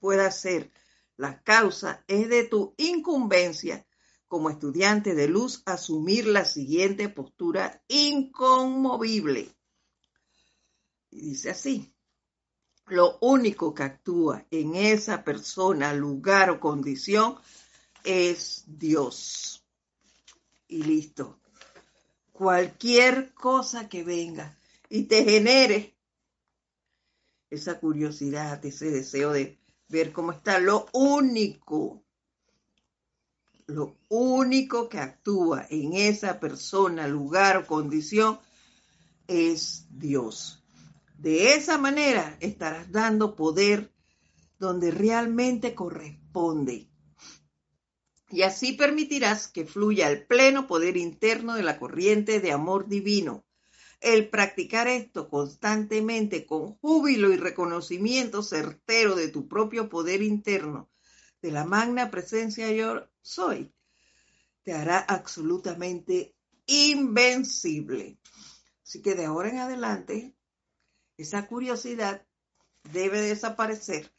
S1: pueda ser la causa, es de tu incumbencia como estudiante de luz asumir la siguiente postura inconmovible. Y dice así, lo único que actúa en esa persona, lugar o condición es Dios. Y listo. Cualquier cosa que venga y te genere esa curiosidad, ese deseo de ver cómo está lo único, lo único que actúa en esa persona, lugar o condición es Dios. De esa manera estarás dando poder donde realmente corresponde. Y así permitirás que fluya el pleno poder interno de la corriente de amor divino. El practicar esto constantemente con júbilo y reconocimiento certero de tu propio poder interno, de la magna presencia yo soy, te hará absolutamente invencible. Así que de ahora en adelante, esa curiosidad debe desaparecer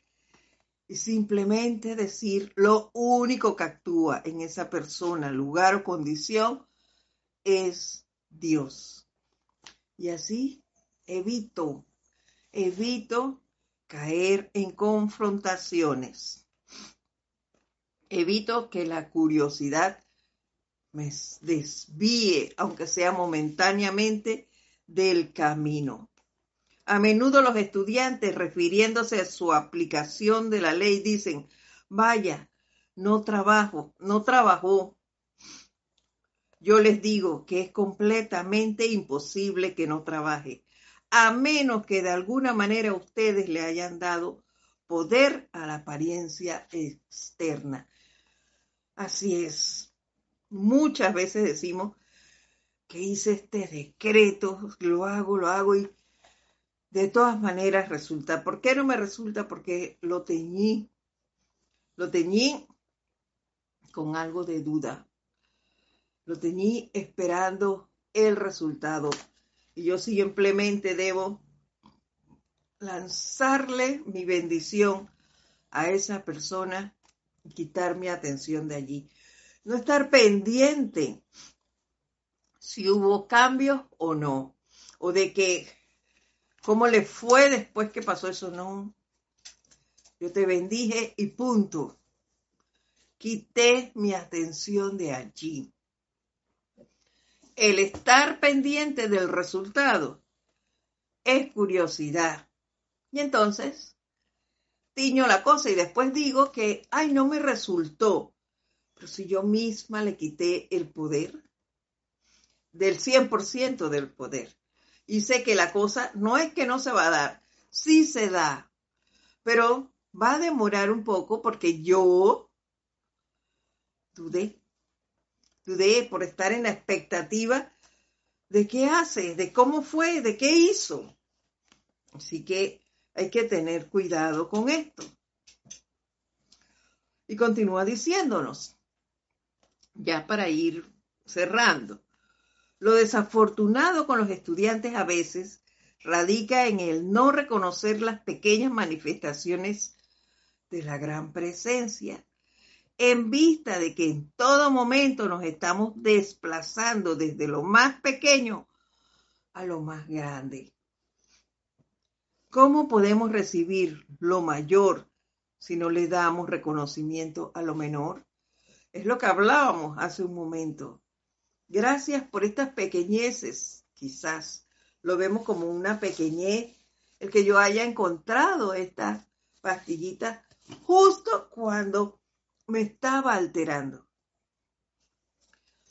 S1: y simplemente decir lo único que actúa en esa persona, lugar o condición es Dios. Y así evito, evito caer en confrontaciones. Evito que la curiosidad me desvíe, aunque sea momentáneamente, del camino. A menudo los estudiantes, refiriéndose a su aplicación de la ley, dicen, vaya, no trabajo, no trabajó. Yo les digo que es completamente imposible que no trabaje, a menos que de alguna manera ustedes le hayan dado poder a la apariencia externa. Así es. Muchas veces decimos que hice este decreto, lo hago, lo hago y de todas maneras resulta. ¿Por qué no me resulta? Porque lo teñí, lo teñí con algo de duda. Lo teñí esperando el resultado. Y yo simplemente debo lanzarle mi bendición a esa persona y quitar mi atención de allí. No estar pendiente si hubo cambios o no. O de que ¿Cómo le fue después que pasó eso? No. Yo te bendije y punto. Quité mi atención de allí. El estar pendiente del resultado es curiosidad. Y entonces, tiño la cosa y después digo que, ay, no me resultó. Pero si yo misma le quité el poder, del 100% del poder y sé que la cosa no es que no se va a dar, sí se da, pero va a demorar un poco porque yo dudé, dudé por estar en la expectativa de qué hace, de cómo fue, de qué hizo. Así que hay que tener cuidado con esto. Y continúa diciéndonos, ya para ir cerrando. Lo desafortunado con los estudiantes a veces radica en el no reconocer las pequeñas manifestaciones de la gran presencia, en vista de que en todo momento nos estamos desplazando desde lo más pequeño a lo más grande. ¿Cómo podemos recibir lo mayor si no le damos reconocimiento a lo menor? Es lo que hablábamos hace un momento. Gracias por estas pequeñeces, quizás. Lo vemos como una pequeñez, el que yo haya encontrado esta pastillita justo cuando me estaba alterando.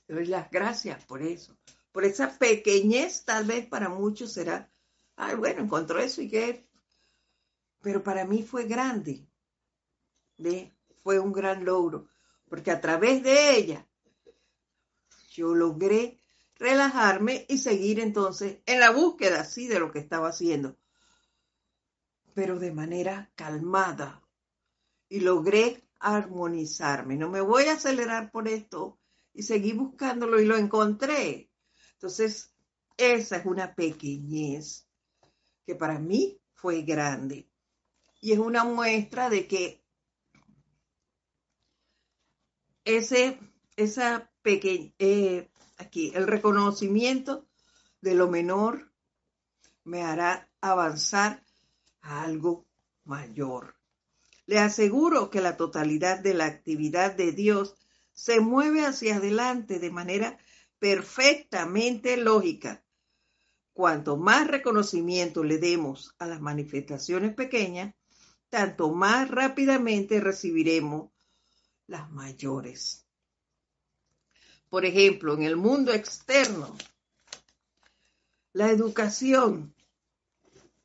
S1: Doy las gracias por eso, por esa pequeñez tal vez para muchos será, ay bueno, encontró eso y qué, pero para mí fue grande, fue un gran logro, porque a través de ella yo logré relajarme y seguir entonces en la búsqueda, sí, de lo que estaba haciendo, pero de manera calmada. Y logré armonizarme. No me voy a acelerar por esto y seguí buscándolo y lo encontré. Entonces, esa es una pequeñez que para mí fue grande. Y es una muestra de que ese, esa eh, aquí, el reconocimiento de lo menor me hará avanzar a algo mayor. Le aseguro que la totalidad de la actividad de Dios se mueve hacia adelante de manera perfectamente lógica, cuanto más reconocimiento le demos a las manifestaciones pequeñas, tanto más rápidamente recibiremos las mayores. Por ejemplo, en el mundo externo, la educación,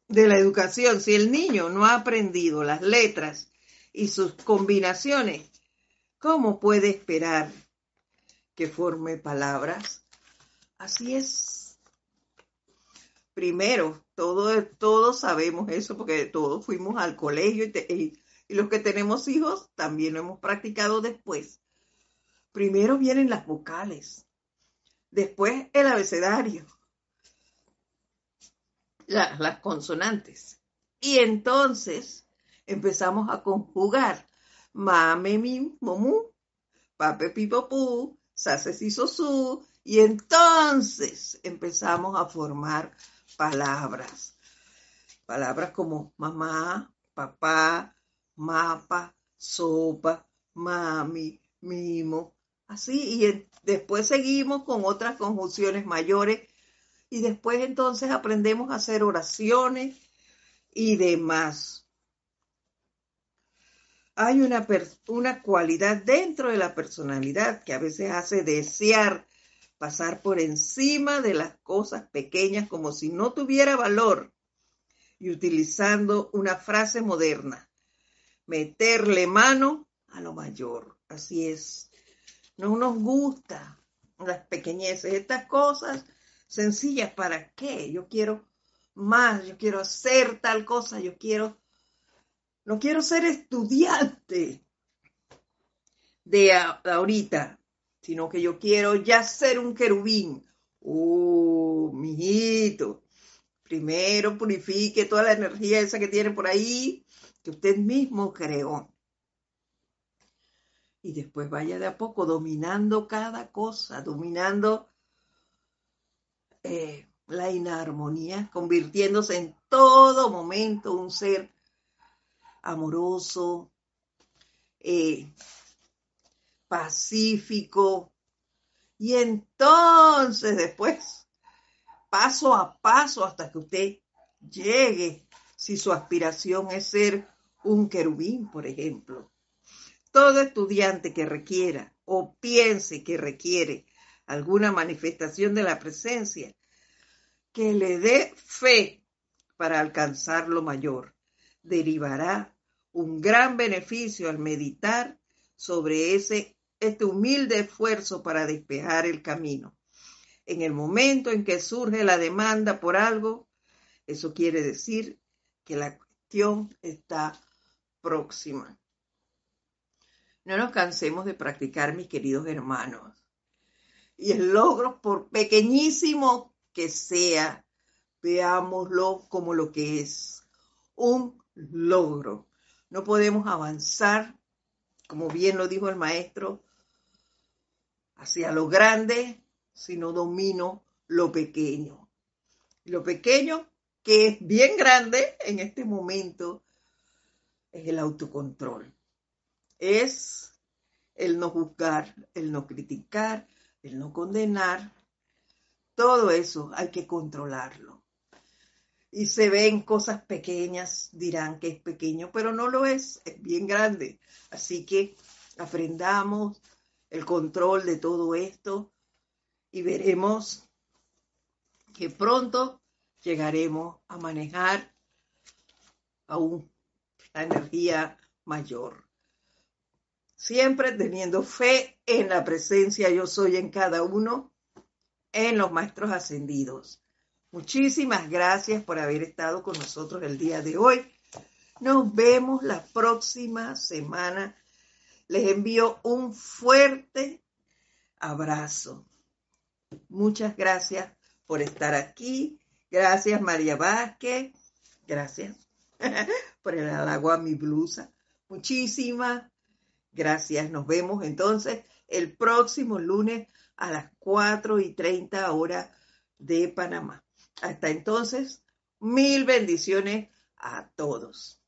S1: de la educación, si el niño no ha aprendido las letras y sus combinaciones, ¿cómo puede esperar que forme palabras? Así es. Primero, todos, todos sabemos eso porque todos fuimos al colegio y, y los que tenemos hijos también lo hemos practicado después. Primero vienen las vocales, después el abecedario, las consonantes. Y entonces empezamos a conjugar mame, mi, momu, pape, pipo, sase, si, su, y entonces empezamos a formar palabras. Palabras como mamá, papá, mapa, sopa, mami, mimo, así. Y después seguimos con otras conjunciones mayores y después entonces aprendemos a hacer oraciones y demás. Hay una, una cualidad dentro de la personalidad que a veces hace desear pasar por encima de las cosas pequeñas como si no tuviera valor y utilizando una frase moderna, meterle mano a lo mayor. Así es. No nos gusta las pequeñeces, estas cosas sencillas, ¿para qué? Yo quiero más, yo quiero hacer tal cosa, yo quiero, no quiero ser estudiante de ahorita, sino que yo quiero ya ser un querubín. Oh, mijito, primero purifique toda la energía esa que tiene por ahí, que usted mismo creó. Y después vaya de a poco dominando cada cosa, dominando eh, la inarmonía, convirtiéndose en todo momento un ser amoroso, eh, pacífico. Y entonces después, paso a paso hasta que usted llegue, si su aspiración es ser un querubín, por ejemplo. Todo estudiante que requiera o piense que requiere alguna manifestación de la presencia que le dé fe para alcanzar lo mayor. Derivará un gran beneficio al meditar sobre ese este humilde esfuerzo para despejar el camino. En el momento en que surge la demanda por algo, eso quiere decir que la cuestión está próxima. No nos cansemos de practicar, mis queridos hermanos y el logro, por pequeñísimo que sea, veámoslo como lo que es, un logro. No podemos avanzar, como bien lo dijo el maestro, hacia lo grande si no domino lo pequeño. Lo pequeño, que es bien grande en este momento, es el autocontrol. Es el no juzgar, el no criticar, el no condenar, todo eso hay que controlarlo. Y se ven cosas pequeñas, dirán que es pequeño, pero no lo es, es bien grande. Así que aprendamos el control de todo esto y veremos que pronto llegaremos a manejar aún la energía mayor siempre teniendo fe en la presencia yo soy en cada uno, en los maestros ascendidos. Muchísimas gracias por haber estado con nosotros el día de hoy. Nos vemos la próxima semana. Les envío un fuerte abrazo. Muchas gracias por estar aquí. Gracias María Vázquez. Gracias (laughs) por el halago a mi blusa. Muchísimas Gracias, nos vemos entonces el próximo lunes a las 4 y 30 horas de Panamá. Hasta entonces, mil bendiciones a todos.